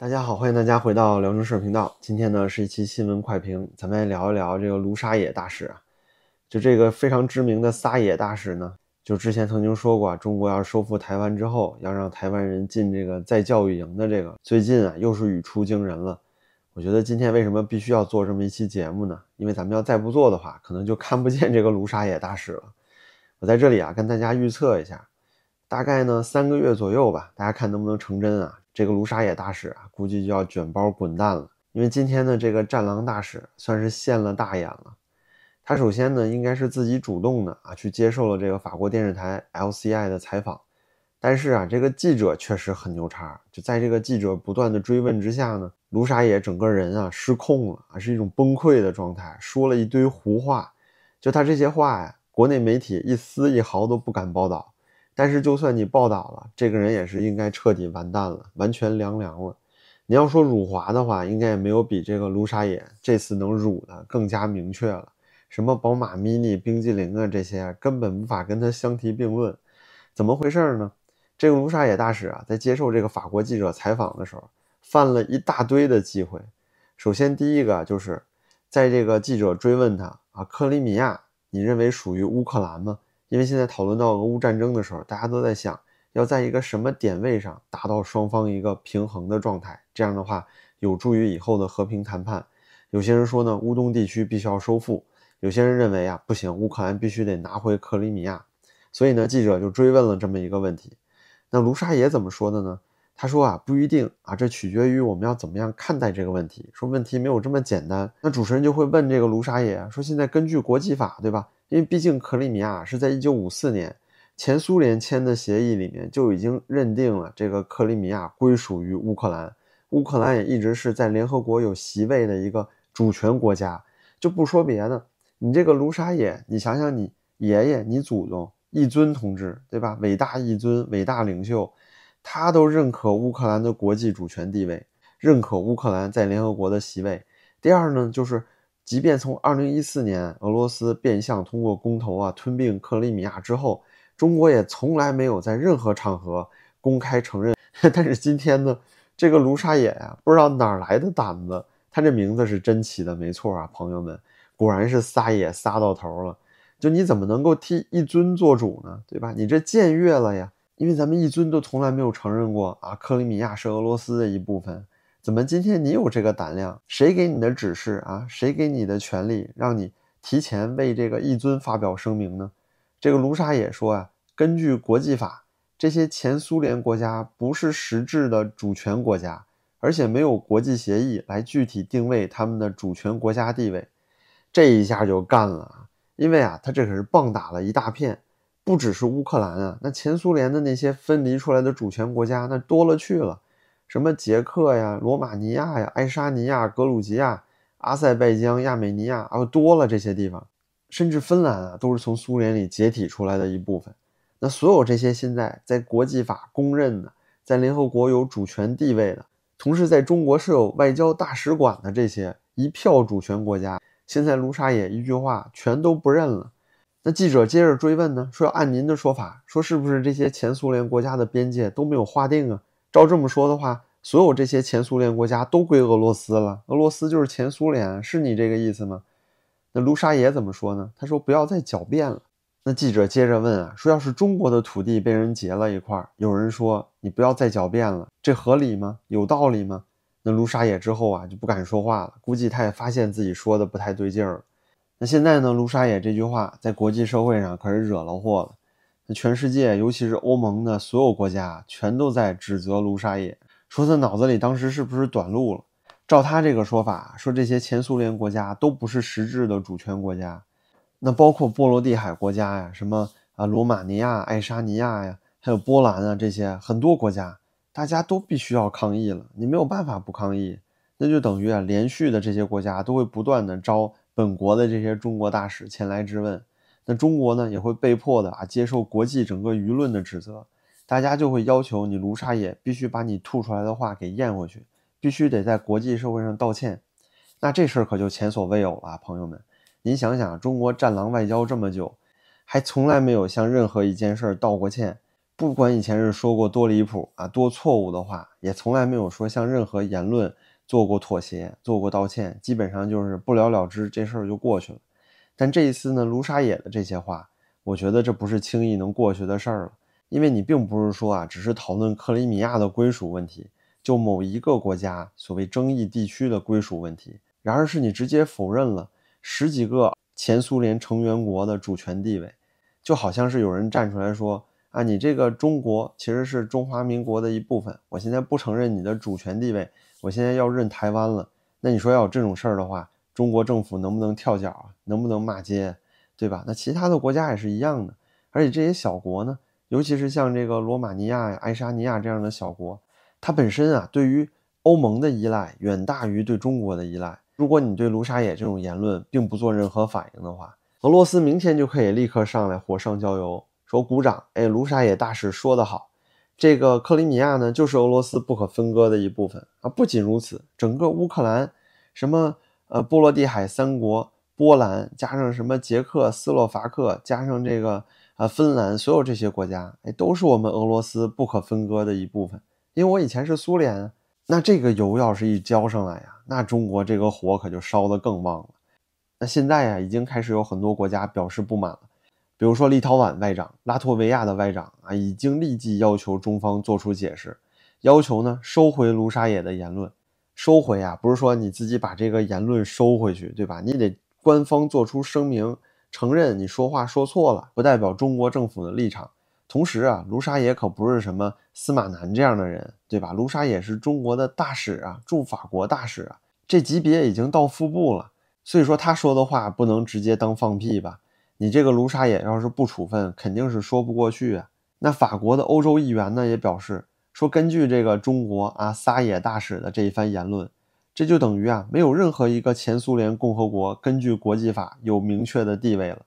大家好，欢迎大家回到辽中社频道。今天呢是一期新闻快评，咱们来聊一聊这个卢沙野大使啊。就这个非常知名的撒野大使呢，就之前曾经说过啊，中国要收复台湾之后，要让台湾人进这个再教育营的这个，最近啊又是语出惊人了。我觉得今天为什么必须要做这么一期节目呢？因为咱们要再不做的话，可能就看不见这个卢沙野大使了。我在这里啊跟大家预测一下，大概呢三个月左右吧，大家看能不能成真啊？这个卢沙野大使啊，估计就要卷包滚蛋了。因为今天的这个战狼大使算是现了大眼了。他首先呢，应该是自己主动的啊，去接受了这个法国电视台 LCI 的采访。但是啊，这个记者确实很牛叉，就在这个记者不断的追问之下呢，卢沙野整个人啊失控了啊，是一种崩溃的状态，说了一堆胡话。就他这些话呀，国内媒体一丝一毫都不敢报道。但是，就算你报道了，这个人也是应该彻底完蛋了，完全凉凉了。你要说辱华的话，应该也没有比这个卢沙野这次能辱的更加明确了。什么宝马 mini、冰激凌啊，这些根本无法跟他相提并论。怎么回事呢？这个卢沙野大使啊，在接受这个法国记者采访的时候，犯了一大堆的忌讳。首先，第一个就是在这个记者追问他啊，克里米亚，你认为属于乌克兰吗？因为现在讨论到俄乌战争的时候，大家都在想要在一个什么点位上达到双方一个平衡的状态，这样的话有助于以后的和平谈判。有些人说呢，乌东地区必须要收复；有些人认为啊，不行，乌克兰必须得拿回克里米亚。所以呢，记者就追问了这么一个问题。那卢沙野怎么说的呢？他说啊，不一定啊，这取决于我们要怎么样看待这个问题。说问题没有这么简单。那主持人就会问这个卢沙野说，现在根据国际法，对吧？因为毕竟克里米亚是在一九五四年前苏联签的协议里面就已经认定了这个克里米亚归属于乌克兰，乌克兰也一直是在联合国有席位的一个主权国家。就不说别的，你这个卢沙野，你想想你爷爷、你祖宗一尊同志，对吧？伟大一尊、伟大领袖，他都认可乌克兰的国际主权地位，认可乌克兰在联合国的席位。第二呢，就是。即便从二零一四年俄罗斯变相通过公投啊吞并克里米亚之后，中国也从来没有在任何场合公开承认。但是今天呢，这个卢沙野呀，不知道哪来的胆子，他这名字是真起的没错啊，朋友们，果然是撒野撒到头了。就你怎么能够替一尊做主呢？对吧？你这僭越了呀！因为咱们一尊都从来没有承认过啊，克里米亚是俄罗斯的一部分。怎么今天你有这个胆量？谁给你的指示啊？谁给你的权利，让你提前为这个一尊发表声明呢？这个卢沙也说啊，根据国际法，这些前苏联国家不是实质的主权国家，而且没有国际协议来具体定位他们的主权国家地位。这一下就干了啊！因为啊，他这可是棒打了一大片，不只是乌克兰啊，那前苏联的那些分离出来的主权国家那多了去了。什么捷克呀、罗马尼亚呀、爱沙尼亚、格鲁吉亚、阿塞拜疆、亚美尼亚，啊，多了这些地方，甚至芬兰啊，都是从苏联里解体出来的一部分。那所有这些现在在国际法公认的，在联合国有主权地位的，同时在中国设有外交大使馆的这些一票主权国家，现在卢沙野一句话全都不认了。那记者接着追问呢，说要按您的说法，说是不是这些前苏联国家的边界都没有划定啊？照这么说的话，所有这些前苏联国家都归俄罗斯了，俄罗斯就是前苏联，是你这个意思吗？那卢沙野怎么说呢？他说不要再狡辩了。那记者接着问啊，说要是中国的土地被人劫了一块，有人说你不要再狡辩了，这合理吗？有道理吗？那卢沙野之后啊就不敢说话了，估计他也发现自己说的不太对劲儿。那现在呢，卢沙野这句话在国际社会上可是惹了祸了。全世界，尤其是欧盟的所有国家，全都在指责卢沙野，说他脑子里当时是不是短路了？照他这个说法，说这些前苏联国家都不是实质的主权国家，那包括波罗的海国家呀，什么啊罗马尼亚、爱沙尼亚呀，还有波兰啊，这些很多国家，大家都必须要抗议了。你没有办法不抗议，那就等于啊，连续的这些国家都会不断的招本国的这些中国大使前来质问。那中国呢也会被迫的啊接受国际整个舆论的指责，大家就会要求你卢沙野必须把你吐出来的话给咽回去，必须得在国际社会上道歉。那这事儿可就前所未有了，朋友们，您想想，中国战狼外交这么久，还从来没有向任何一件事儿道过歉，不管以前是说过多离谱啊、多错误的话，也从来没有说向任何言论做过妥协、做过道歉，基本上就是不了了之，这事儿就过去了。但这一次呢，卢沙野的这些话，我觉得这不是轻易能过去的事儿了，因为你并不是说啊，只是讨论克里米亚的归属问题，就某一个国家所谓争议地区的归属问题，然而是你直接否认了十几个前苏联成员国的主权地位，就好像是有人站出来说。啊，你这个中国其实是中华民国的一部分，我现在不承认你的主权地位，我现在要认台湾了。那你说要有这种事儿的话，中国政府能不能跳脚啊？能不能骂街，对吧？那其他的国家也是一样的，而且这些小国呢，尤其是像这个罗马尼亚呀、爱沙尼亚这样的小国，它本身啊，对于欧盟的依赖远大于对中国的依赖。如果你对卢沙野这种言论并不做任何反应的话，俄罗斯明天就可以立刻上来火上浇油。说鼓掌，哎，卢沙野大使说得好，这个克里米亚呢，就是俄罗斯不可分割的一部分啊。不仅如此，整个乌克兰，什么呃波罗的海三国，波兰加上什么捷克斯洛伐克，加上这个呃芬兰，所有这些国家，哎，都是我们俄罗斯不可分割的一部分。因为我以前是苏联，那这个油要是一浇上来呀，那中国这个火可就烧得更旺了。那现在呀，已经开始有很多国家表示不满了。比如说，立陶宛外长、拉脱维亚的外长啊，已经立即要求中方做出解释，要求呢收回卢沙野的言论。收回啊，不是说你自己把这个言论收回去，对吧？你得官方做出声明，承认你说话说错了，不代表中国政府的立场。同时啊，卢沙野可不是什么司马南这样的人，对吧？卢沙野是中国的大使啊，驻法国大使啊，这级别已经到副部了。所以说他说的话不能直接当放屁吧？你这个卢沙野要是不处分，肯定是说不过去啊。那法国的欧洲议员呢也表示说，根据这个中国啊撒野大使的这一番言论，这就等于啊没有任何一个前苏联共和国根据国际法有明确的地位了。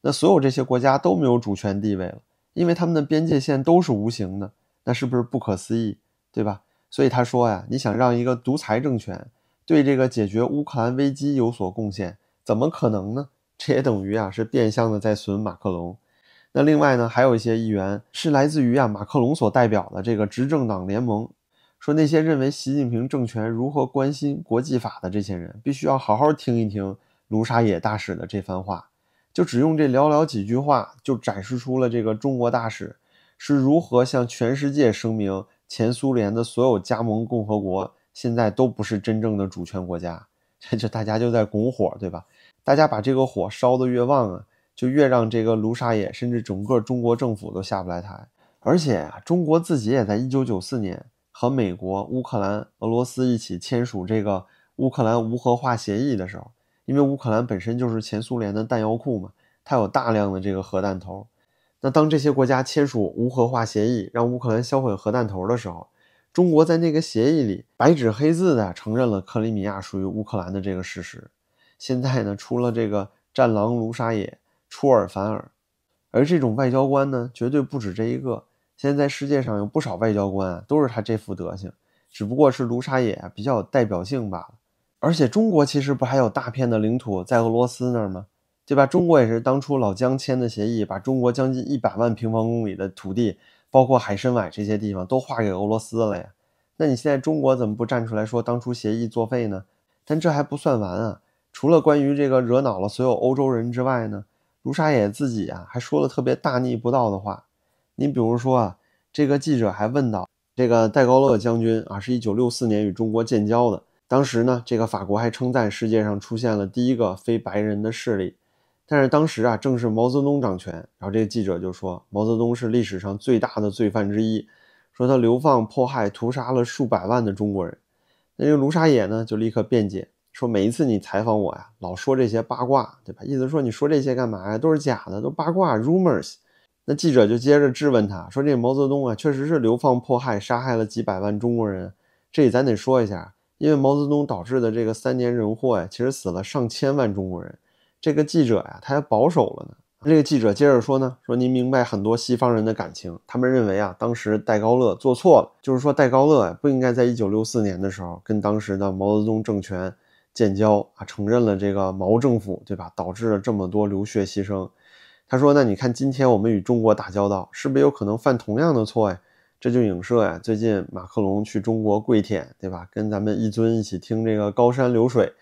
那所有这些国家都没有主权地位了，因为他们的边界线都是无形的。那是不是不可思议，对吧？所以他说呀，你想让一个独裁政权对这个解决乌克兰危机有所贡献，怎么可能呢？这也等于啊，是变相的在损马克龙。那另外呢，还有一些议员是来自于啊马克龙所代表的这个执政党联盟，说那些认为习近平政权如何关心国际法的这些人，必须要好好听一听卢沙野大使的这番话。就只用这寥寥几句话，就展示出了这个中国大使是如何向全世界声明，前苏联的所有加盟共和国现在都不是真正的主权国家。这 这大家就在拱火，对吧？大家把这个火烧得越旺啊，就越让这个卢沙野甚至整个中国政府都下不来台。而且啊，中国自己也在一九九四年和美国、乌克兰、俄罗斯一起签署这个乌克兰无核化协议的时候，因为乌克兰本身就是前苏联的弹药库嘛，它有大量的这个核弹头。那当这些国家签署无核化协议，让乌克兰销毁核弹头的时候，中国在那个协议里白纸黑字的承认了克里米亚属于乌克兰的这个事实。现在呢，出了这个战狼卢沙野出尔反尔，而这种外交官呢，绝对不止这一个。现在世界上有不少外交官啊，都是他这副德行，只不过是卢沙野比较有代表性罢了。而且中国其实不还有大片的领土在俄罗斯那儿吗？对吧？中国也是当初老姜签的协议，把中国将近一百万平方公里的土地，包括海参崴这些地方都划给俄罗斯了呀。那你现在中国怎么不站出来说当初协议作废呢？但这还不算完啊。除了关于这个惹恼了所有欧洲人之外呢，卢沙野自己啊还说了特别大逆不道的话。你比如说啊，这个记者还问到，这个戴高乐将军啊是一九六四年与中国建交的，当时呢，这个法国还称赞世界上出现了第一个非白人的势力。但是当时啊正是毛泽东掌权，然后这个记者就说毛泽东是历史上最大的罪犯之一，说他流放、迫害、屠杀了数百万的中国人。那这个卢沙野呢就立刻辩解。说每一次你采访我呀，老说这些八卦，对吧？意思说你说这些干嘛呀？都是假的，都八卦，rumors。那记者就接着质问他说：“这毛泽东啊，确实是流放、迫害、杀害了几百万中国人，这咱得说一下，因为毛泽东导致的这个三年人祸呀，其实死了上千万中国人。这个记者呀，他还保守了呢。这个记者接着说呢，说您明白很多西方人的感情，他们认为啊，当时戴高乐做错了，就是说戴高乐呀，不应该在一九六四年的时候跟当时的毛泽东政权。”建交啊，承认了这个毛政府，对吧？导致了这么多流血牺牲。他说：“那你看今天我们与中国打交道，是不是有可能犯同样的错呀？”这就影射呀，最近马克龙去中国跪舔，对吧？跟咱们一尊一起听这个高山流水，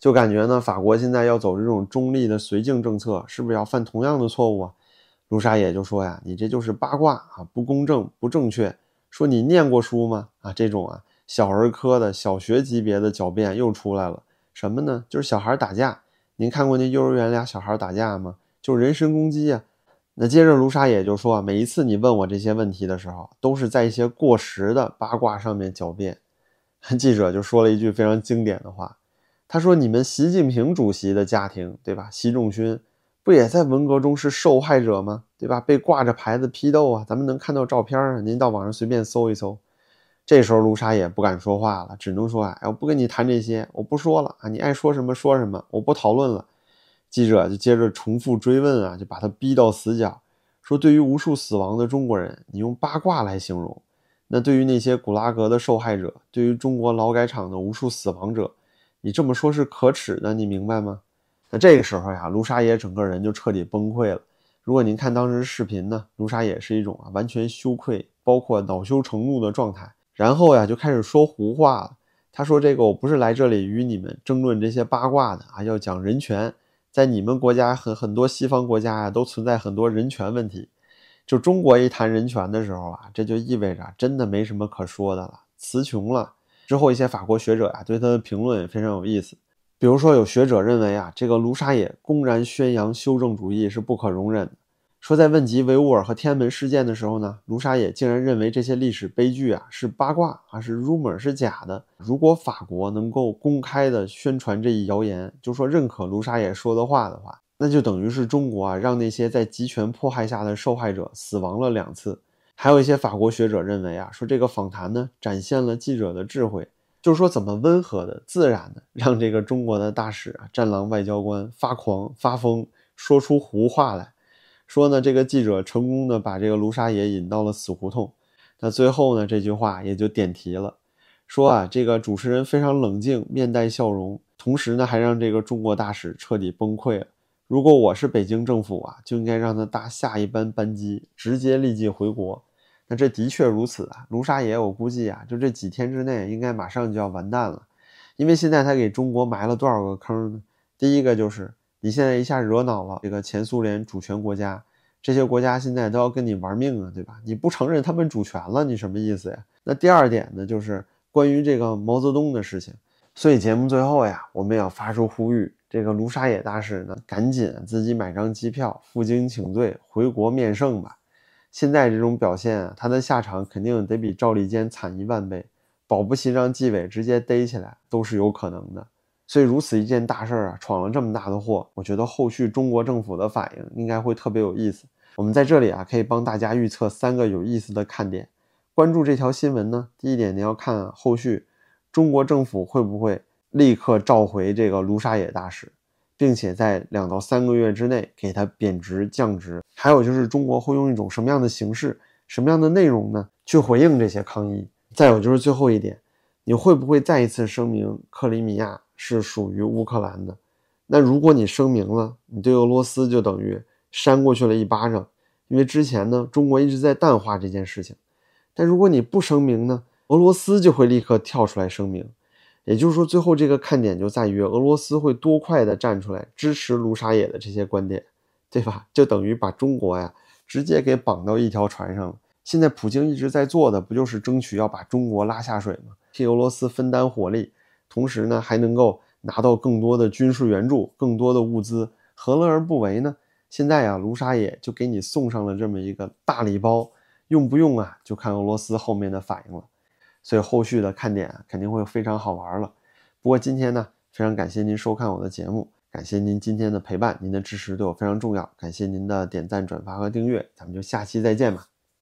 就感觉呢，法国现在要走这种中立的绥靖政策，是不是要犯同样的错误啊？卢沙野就说呀：“你这就是八卦啊，不公正、不正确。说你念过书吗？啊，这种啊，小儿科的小学级别的狡辩又出来了。什么呢？就是小孩打架。您看过那幼儿园俩小孩打架吗？就是人身攻击呀。那接着卢沙野就说，每一次你问我这些问题的时候，都是在一些过时的八卦上面狡辩。记者就说了一句非常经典的话，他说：你们习近平主席的家庭，对吧？习仲勋。”不也在文革中是受害者吗？对吧？被挂着牌子批斗啊，咱们能看到照片啊。您到网上随便搜一搜。这时候卢沙也不敢说话了，只能说：“哎，我不跟你谈这些，我不说了啊，你爱说什么说什么，我不讨论了。”记者就接着重复追问啊，就把他逼到死角，说：“对于无数死亡的中国人，你用八卦来形容；那对于那些古拉格的受害者，对于中国劳改场的无数死亡者，你这么说是可耻的，你明白吗？”那这个时候呀，卢沙野整个人就彻底崩溃了。如果您看当时视频呢，卢沙野是一种啊完全羞愧，包括恼羞成怒的状态。然后呀，就开始说胡话了。他说：“这个我不是来这里与你们争论这些八卦的啊，要讲人权。在你们国家和很多西方国家呀，都存在很多人权问题。就中国一谈人权的时候啊，这就意味着真的没什么可说的了，词穷了。之后一些法国学者呀，对他的评论也非常有意思。”比如说，有学者认为啊，这个卢沙野公然宣扬修正主义是不可容忍的。说在问及维吾尔和天安门事件的时候呢，卢沙野竟然认为这些历史悲剧啊是八卦啊是 rumor 是假的。如果法国能够公开的宣传这一谣言，就说认可卢沙野说的话的话，那就等于是中国啊让那些在集权迫害下的受害者死亡了两次。还有一些法国学者认为啊，说这个访谈呢展现了记者的智慧。就是说，怎么温和的、自然的让这个中国的大使啊、战狼外交官发狂、发疯，说出胡话来，说呢，这个记者成功的把这个卢沙野引到了死胡同。那最后呢，这句话也就点题了，说啊，这个主持人非常冷静，面带笑容，同时呢，还让这个中国大使彻底崩溃了。如果我是北京政府啊，就应该让他搭下一班班机，直接立即回国。那这的确如此啊，卢沙野，我估计啊，就这几天之内，应该马上就要完蛋了，因为现在他给中国埋了多少个坑呢？第一个就是你现在一下惹恼了这个前苏联主权国家，这些国家现在都要跟你玩命啊，对吧？你不承认他们主权了，你什么意思呀？那第二点呢，就是关于这个毛泽东的事情，所以节目最后呀，我们要发出呼吁，这个卢沙野大使呢，赶紧自己买张机票，负荆请罪，回国面圣吧。现在这种表现啊，他的下场肯定得比赵立坚惨一万倍，保不齐让纪委直接逮起来都是有可能的。所以如此一件大事儿啊，闯了这么大的祸，我觉得后续中国政府的反应应该会特别有意思。我们在这里啊，可以帮大家预测三个有意思的看点。关注这条新闻呢，第一点你要看啊后续中国政府会不会立刻召回这个卢沙野大使。并且在两到三个月之内给他贬值降职，还有就是中国会用一种什么样的形式、什么样的内容呢？去回应这些抗议。再有就是最后一点，你会不会再一次声明克里米亚是属于乌克兰的？那如果你声明了，你对俄罗斯就等于扇过去了一巴掌，因为之前呢，中国一直在淡化这件事情。但如果你不声明呢，俄罗斯就会立刻跳出来声明。也就是说，最后这个看点就在于俄罗斯会多快的站出来支持卢沙野的这些观点，对吧？就等于把中国呀直接给绑到一条船上了。现在普京一直在做的不就是争取要把中国拉下水吗？替俄罗斯分担火力，同时呢还能够拿到更多的军事援助、更多的物资，何乐而不为呢？现在呀，卢沙野就给你送上了这么一个大礼包，用不用啊？就看俄罗斯后面的反应了。所以后续的看点肯定会非常好玩了。不过今天呢，非常感谢您收看我的节目，感谢您今天的陪伴，您的支持对我非常重要。感谢您的点赞、转发和订阅，咱们就下期再见吧。